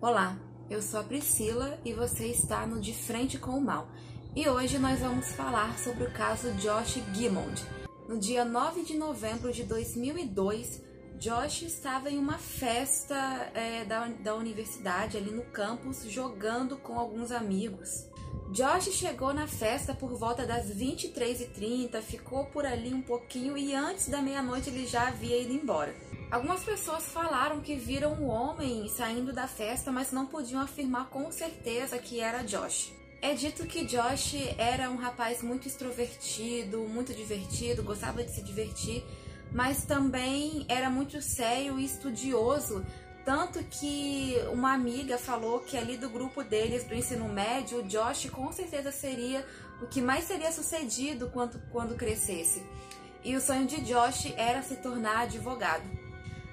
Olá, eu sou a Priscila e você está no De Frente com o Mal. E hoje nós vamos falar sobre o caso Josh Gimmond. No dia 9 de novembro de 2002, Josh estava em uma festa é, da, da universidade ali no campus jogando com alguns amigos. Josh chegou na festa por volta das 23h30, ficou por ali um pouquinho e antes da meia-noite ele já havia ido embora. Algumas pessoas falaram que viram um homem saindo da festa, mas não podiam afirmar com certeza que era Josh. É dito que Josh era um rapaz muito extrovertido, muito divertido, gostava de se divertir, mas também era muito sério e estudioso, tanto que uma amiga falou que ali do grupo deles do ensino médio, o Josh com certeza seria o que mais seria sucedido quando, quando crescesse. E o sonho de Josh era se tornar advogado.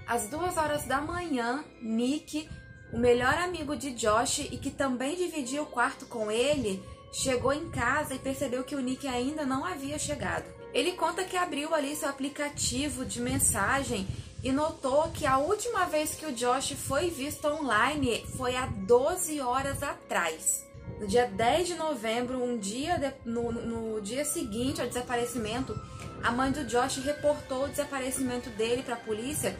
Às duas horas da manhã, Nick, o melhor amigo de Josh e que também dividia o quarto com ele, chegou em casa e percebeu que o Nick ainda não havia chegado. Ele conta que abriu ali seu aplicativo de mensagem e notou que a última vez que o Josh foi visto online foi há 12 horas atrás. No dia 10 de novembro, um dia de, no, no dia seguinte ao desaparecimento, a mãe do Josh reportou o desaparecimento dele para a polícia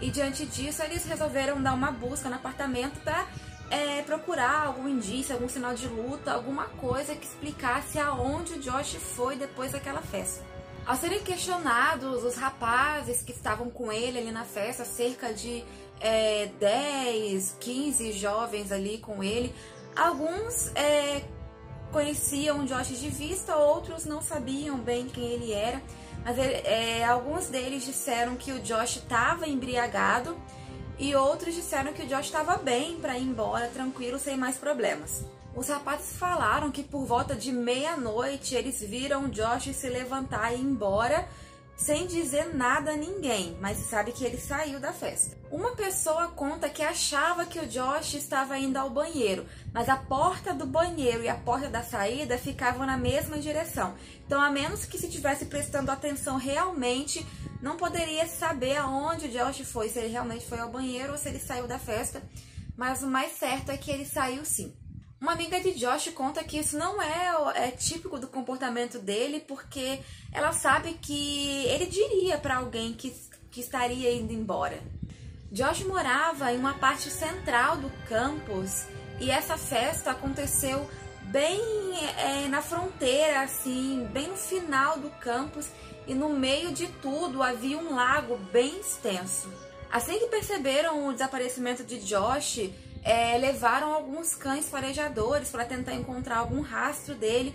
e diante disso eles resolveram dar uma busca no apartamento para é, procurar algum indício, algum sinal de luta, alguma coisa que explicasse aonde o Josh foi depois daquela festa. Ao serem questionados, os rapazes que estavam com ele ali na festa, cerca de é, 10, 15 jovens ali com ele, alguns é, conheciam Josh de vista, outros não sabiam bem quem ele era, mas ele, é, alguns deles disseram que o Josh estava embriagado e outros disseram que o Josh estava bem para ir embora tranquilo, sem mais problemas. Os rapazes falaram que por volta de meia-noite eles viram Josh se levantar e ir embora sem dizer nada a ninguém, mas sabe que ele saiu da festa. Uma pessoa conta que achava que o Josh estava indo ao banheiro, mas a porta do banheiro e a porta da saída ficavam na mesma direção. Então, a menos que se tivesse prestando atenção realmente, não poderia saber aonde o Josh foi, se ele realmente foi ao banheiro ou se ele saiu da festa. Mas o mais certo é que ele saiu sim. Uma amiga de Josh conta que isso não é, é típico do comportamento dele, porque ela sabe que ele diria para alguém que, que estaria indo embora. Josh morava em uma parte central do campus e essa festa aconteceu bem é, na fronteira, assim, bem no final do campus e no meio de tudo havia um lago bem extenso. Assim que perceberam o desaparecimento de Josh, é, levaram alguns cães farejadores para tentar encontrar algum rastro dele.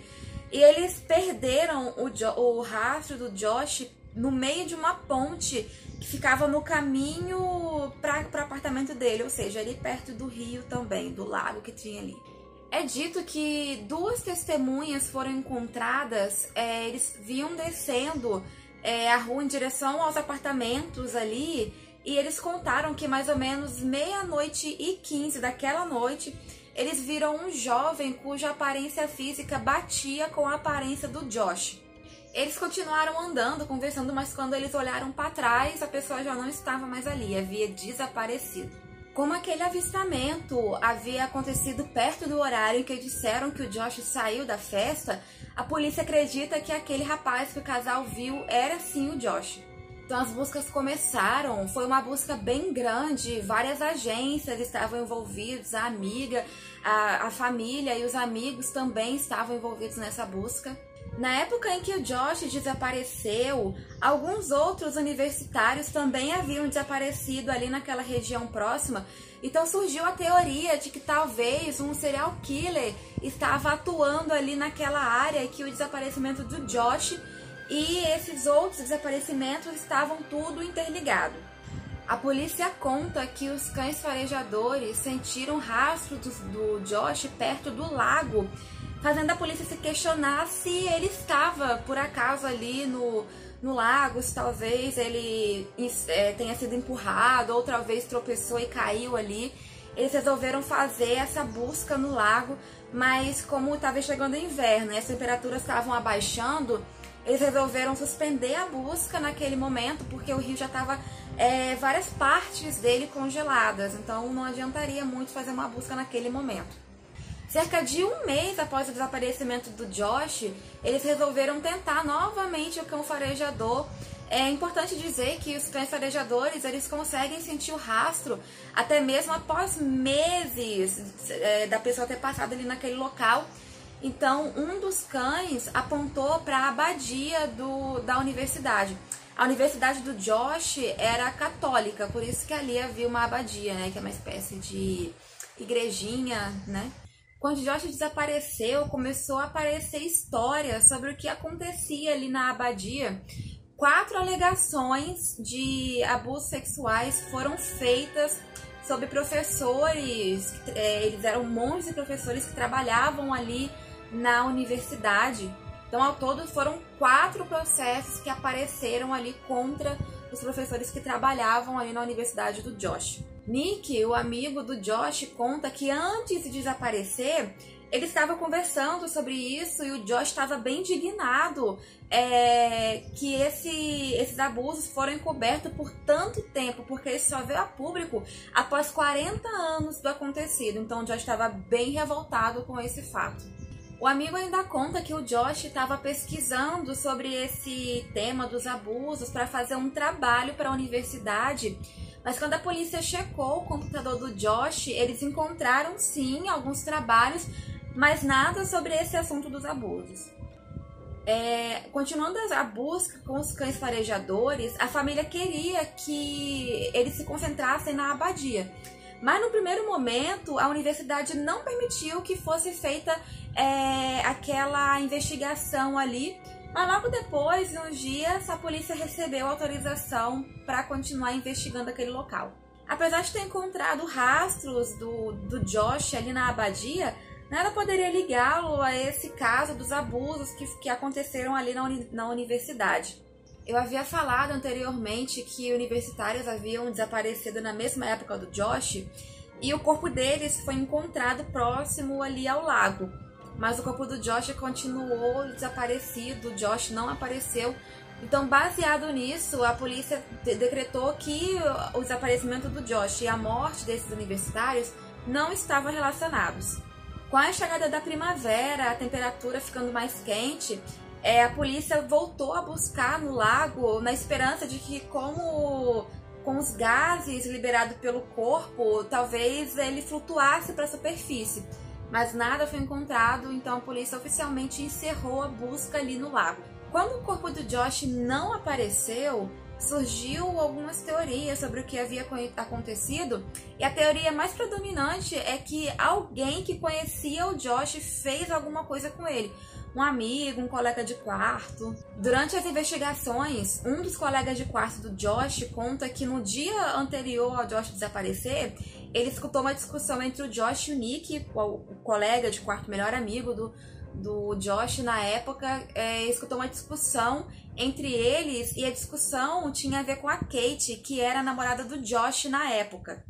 E eles perderam o, jo o rastro do Josh no meio de uma ponte que ficava no caminho para o apartamento dele, ou seja, ali perto do rio também, do lago que tinha ali. É dito que duas testemunhas foram encontradas, é, eles vinham descendo é, a rua em direção aos apartamentos ali e eles contaram que mais ou menos meia-noite e quinze daquela noite, eles viram um jovem cuja aparência física batia com a aparência do Josh. Eles continuaram andando, conversando, mas quando eles olharam para trás, a pessoa já não estava mais ali, havia desaparecido. Como aquele avistamento havia acontecido perto do horário em que disseram que o Josh saiu da festa, a polícia acredita que aquele rapaz que o casal viu era sim o Josh. Então as buscas começaram, foi uma busca bem grande, várias agências estavam envolvidas, a amiga, a, a família e os amigos também estavam envolvidos nessa busca. Na época em que o Josh desapareceu, alguns outros universitários também haviam desaparecido ali naquela região próxima. Então surgiu a teoria de que talvez um serial killer estava atuando ali naquela área e que o desaparecimento do Josh e esses outros desaparecimentos estavam tudo interligado. A polícia conta que os cães farejadores sentiram rastros do, do Josh perto do lago, fazendo a polícia se questionar se ele estava por acaso ali no, no lago, se talvez ele é, tenha sido empurrado, outra vez tropeçou e caiu ali. Eles resolveram fazer essa busca no lago, mas como estava chegando o inverno e as temperaturas estavam abaixando, eles resolveram suspender a busca naquele momento porque o rio já estava é, várias partes dele congeladas, então não adiantaria muito fazer uma busca naquele momento. Cerca de um mês após o desaparecimento do Josh, eles resolveram tentar novamente o cão farejador. É importante dizer que os cães farejadores eles conseguem sentir o rastro até mesmo após meses é, da pessoa ter passado ali naquele local então, um dos cães apontou para a abadia do, da universidade. A universidade do Josh era católica, por isso que ali havia uma abadia, né, que é uma espécie de igrejinha, né? Quando Josh desapareceu, começou a aparecer histórias sobre o que acontecia ali na abadia. Quatro alegações de abusos sexuais foram feitas sobre professores, é, eles eram monges e professores que trabalhavam ali na universidade. Então, ao todo, foram quatro processos que apareceram ali contra os professores que trabalhavam ali na universidade do Josh. Nick, o amigo do Josh, conta que antes de desaparecer, ele estava conversando sobre isso e o Josh estava bem indignado é, que esse, esses abusos foram encobertos por tanto tempo, porque isso só veio a público após 40 anos do acontecido. Então o Josh estava bem revoltado com esse fato. O amigo ainda conta que o Josh estava pesquisando sobre esse tema dos abusos para fazer um trabalho para a universidade, mas quando a polícia checou o computador do Josh, eles encontraram sim alguns trabalhos, mas nada sobre esse assunto dos abusos. É, continuando a busca com os cães farejadores, a família queria que eles se concentrassem na abadia. Mas no primeiro momento, a universidade não permitiu que fosse feita é, aquela investigação ali. Mas logo depois, em uns dias, a polícia recebeu autorização para continuar investigando aquele local. Apesar de ter encontrado rastros do, do Josh ali na abadia, nada poderia ligá-lo a esse caso dos abusos que, que aconteceram ali na, uni, na universidade. Eu havia falado anteriormente que universitários haviam desaparecido na mesma época do Josh e o corpo deles foi encontrado próximo ali ao lago. Mas o corpo do Josh continuou desaparecido, o Josh não apareceu. Então, baseado nisso, a polícia decretou que o desaparecimento do Josh e a morte desses universitários não estavam relacionados. Com a chegada da primavera, a temperatura ficando mais quente, é, a polícia voltou a buscar no lago na esperança de que, como com os gases liberados pelo corpo, talvez ele flutuasse para a superfície. Mas nada foi encontrado, então a polícia oficialmente encerrou a busca ali no lago. Quando o corpo do Josh não apareceu, surgiu algumas teorias sobre o que havia acontecido, e a teoria mais predominante é que alguém que conhecia o Josh fez alguma coisa com ele um amigo, um colega de quarto. Durante as investigações, um dos colegas de quarto do Josh conta que no dia anterior ao Josh desaparecer, ele escutou uma discussão entre o Josh e o Nick, o colega de quarto, melhor amigo do, do Josh na época, é, escutou uma discussão entre eles e a discussão tinha a ver com a Kate, que era a namorada do Josh na época.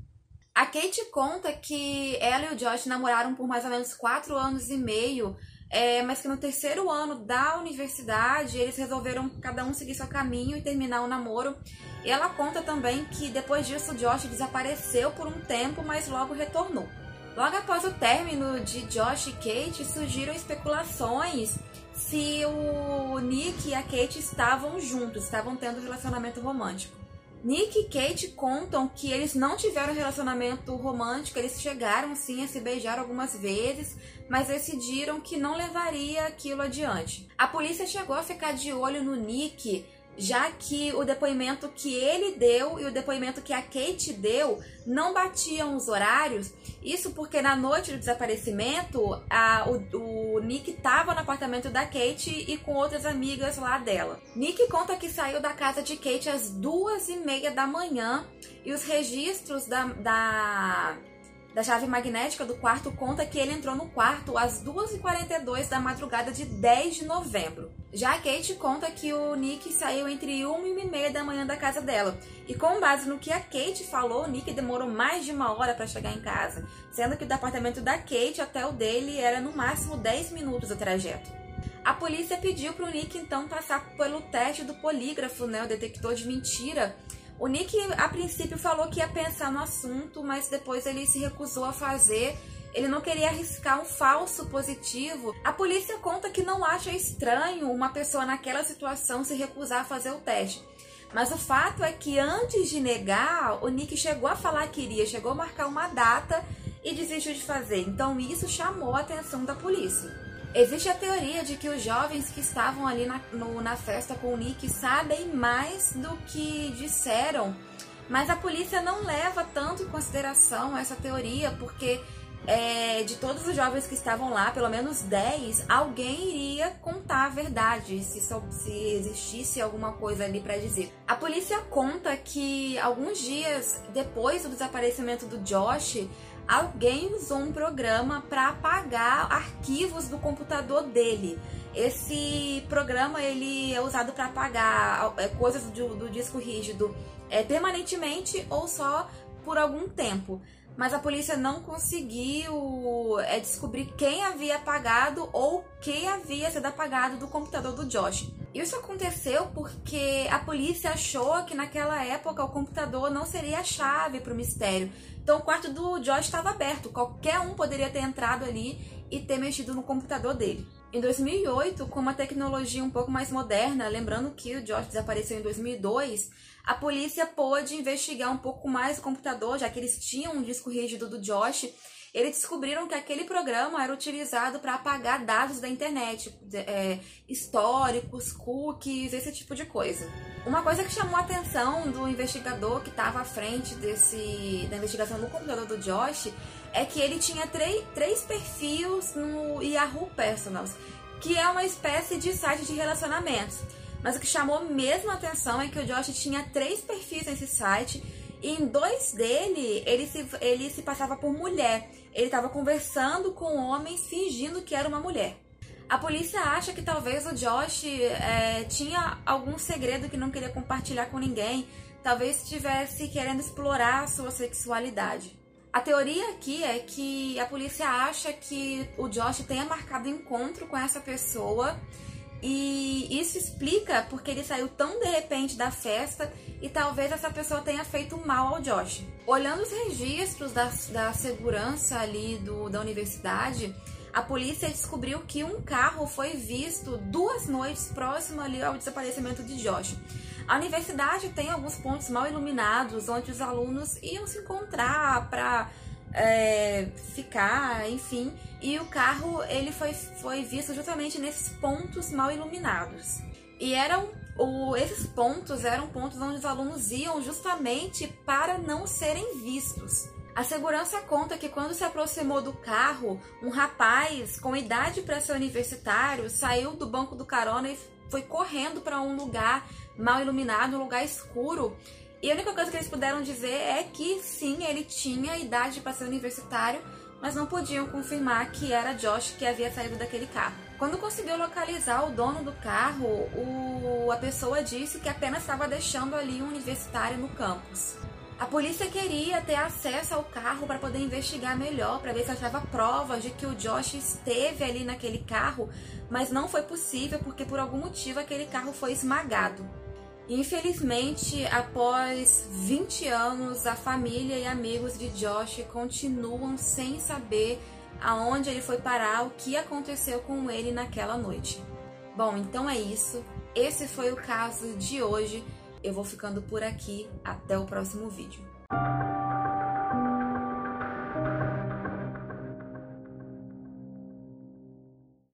A Kate conta que ela e o Josh namoraram por mais ou menos quatro anos e meio é, mas que no terceiro ano da universidade eles resolveram cada um seguir seu caminho e terminar o namoro. E ela conta também que depois disso Josh desapareceu por um tempo, mas logo retornou. Logo após o término de Josh e Kate, surgiram especulações se o Nick e a Kate estavam juntos, estavam tendo um relacionamento romântico. Nick e Kate contam que eles não tiveram relacionamento romântico, eles chegaram sim a se beijar algumas vezes, mas decidiram que não levaria aquilo adiante. A polícia chegou a ficar de olho no Nick já que o depoimento que ele deu e o depoimento que a Kate deu não batiam os horários. Isso porque na noite do desaparecimento, a, o, o Nick estava no apartamento da Kate e com outras amigas lá dela. Nick conta que saiu da casa de Kate às duas e meia da manhã e os registros da, da da chave magnética do quarto conta que ele entrou no quarto às 2h42 da madrugada de 10 de novembro. Já a Kate conta que o Nick saiu entre 1 e meia da manhã da casa dela. E com base no que a Kate falou, o Nick demorou mais de uma hora para chegar em casa, sendo que do apartamento da Kate até o dele era no máximo 10 minutos o trajeto. A polícia pediu para o Nick então passar pelo teste do polígrafo, né, o detector de mentira. O Nick a princípio falou que ia pensar no assunto, mas depois ele se recusou a fazer. Ele não queria arriscar um falso positivo. A polícia conta que não acha estranho uma pessoa naquela situação se recusar a fazer o teste. Mas o fato é que antes de negar, o Nick chegou a falar que iria, chegou a marcar uma data e desistiu de fazer. Então isso chamou a atenção da polícia. Existe a teoria de que os jovens que estavam ali na, no, na festa com o Nick sabem mais do que disseram, mas a polícia não leva tanto em consideração essa teoria, porque é, de todos os jovens que estavam lá, pelo menos 10, alguém iria contar a verdade, se, se existisse alguma coisa ali para dizer. A polícia conta que alguns dias depois do desaparecimento do Josh, alguém usou um programa para apagar arquivos do computador dele. Esse programa ele é usado para apagar é, coisas do, do disco rígido é, permanentemente ou só por algum tempo. Mas a polícia não conseguiu é, descobrir quem havia apagado ou quem havia sido apagado do computador do Josh. Isso aconteceu porque a polícia achou que naquela época o computador não seria a chave para o mistério. Então o quarto do Josh estava aberto, qualquer um poderia ter entrado ali e ter mexido no computador dele. Em 2008, com uma tecnologia um pouco mais moderna, lembrando que o Josh desapareceu em 2002, a polícia pôde investigar um pouco mais o computador, já que eles tinham um disco rígido do Josh. Eles descobriram que aquele programa era utilizado para apagar dados da internet, é, históricos, cookies, esse tipo de coisa. Uma coisa que chamou a atenção do investigador que estava à frente desse, da investigação no computador do Josh é que ele tinha três, três perfis no Yahoo Personals, que é uma espécie de site de relacionamentos. Mas o que chamou mesmo a atenção é que o Josh tinha três perfis nesse site e em dois dele ele se, ele se passava por mulher. Ele estava conversando com homens fingindo que era uma mulher. A polícia acha que talvez o Josh é, tinha algum segredo que não queria compartilhar com ninguém, talvez estivesse querendo explorar a sua sexualidade. A teoria aqui é que a polícia acha que o Josh tenha marcado encontro com essa pessoa e isso explica porque ele saiu tão de repente da festa e talvez essa pessoa tenha feito mal ao Josh. Olhando os registros da, da segurança ali do, da universidade, a polícia descobriu que um carro foi visto duas noites próximo ali ao desaparecimento de Josh. A universidade tem alguns pontos mal iluminados onde os alunos iam se encontrar para é, ficar, enfim. E o carro ele foi, foi visto justamente nesses pontos mal iluminados. E eram o, esses pontos eram pontos onde os alunos iam justamente para não serem vistos. A segurança conta que quando se aproximou do carro, um rapaz com idade para ser universitário saiu do banco do carona e foi correndo para um lugar mal iluminado, um lugar escuro. E a única coisa que eles puderam dizer é que sim, ele tinha idade para ser universitário, mas não podiam confirmar que era Josh que havia saído daquele carro. Quando conseguiu localizar o dono do carro, o... a pessoa disse que apenas estava deixando ali um universitário no campus. A polícia queria ter acesso ao carro para poder investigar melhor, para ver se achava provas de que o Josh esteve ali naquele carro, mas não foi possível porque por algum motivo aquele carro foi esmagado. Infelizmente, após 20 anos, a família e amigos de Josh continuam sem saber aonde ele foi parar, o que aconteceu com ele naquela noite. Bom, então é isso. Esse foi o caso de hoje. Eu vou ficando por aqui. Até o próximo vídeo.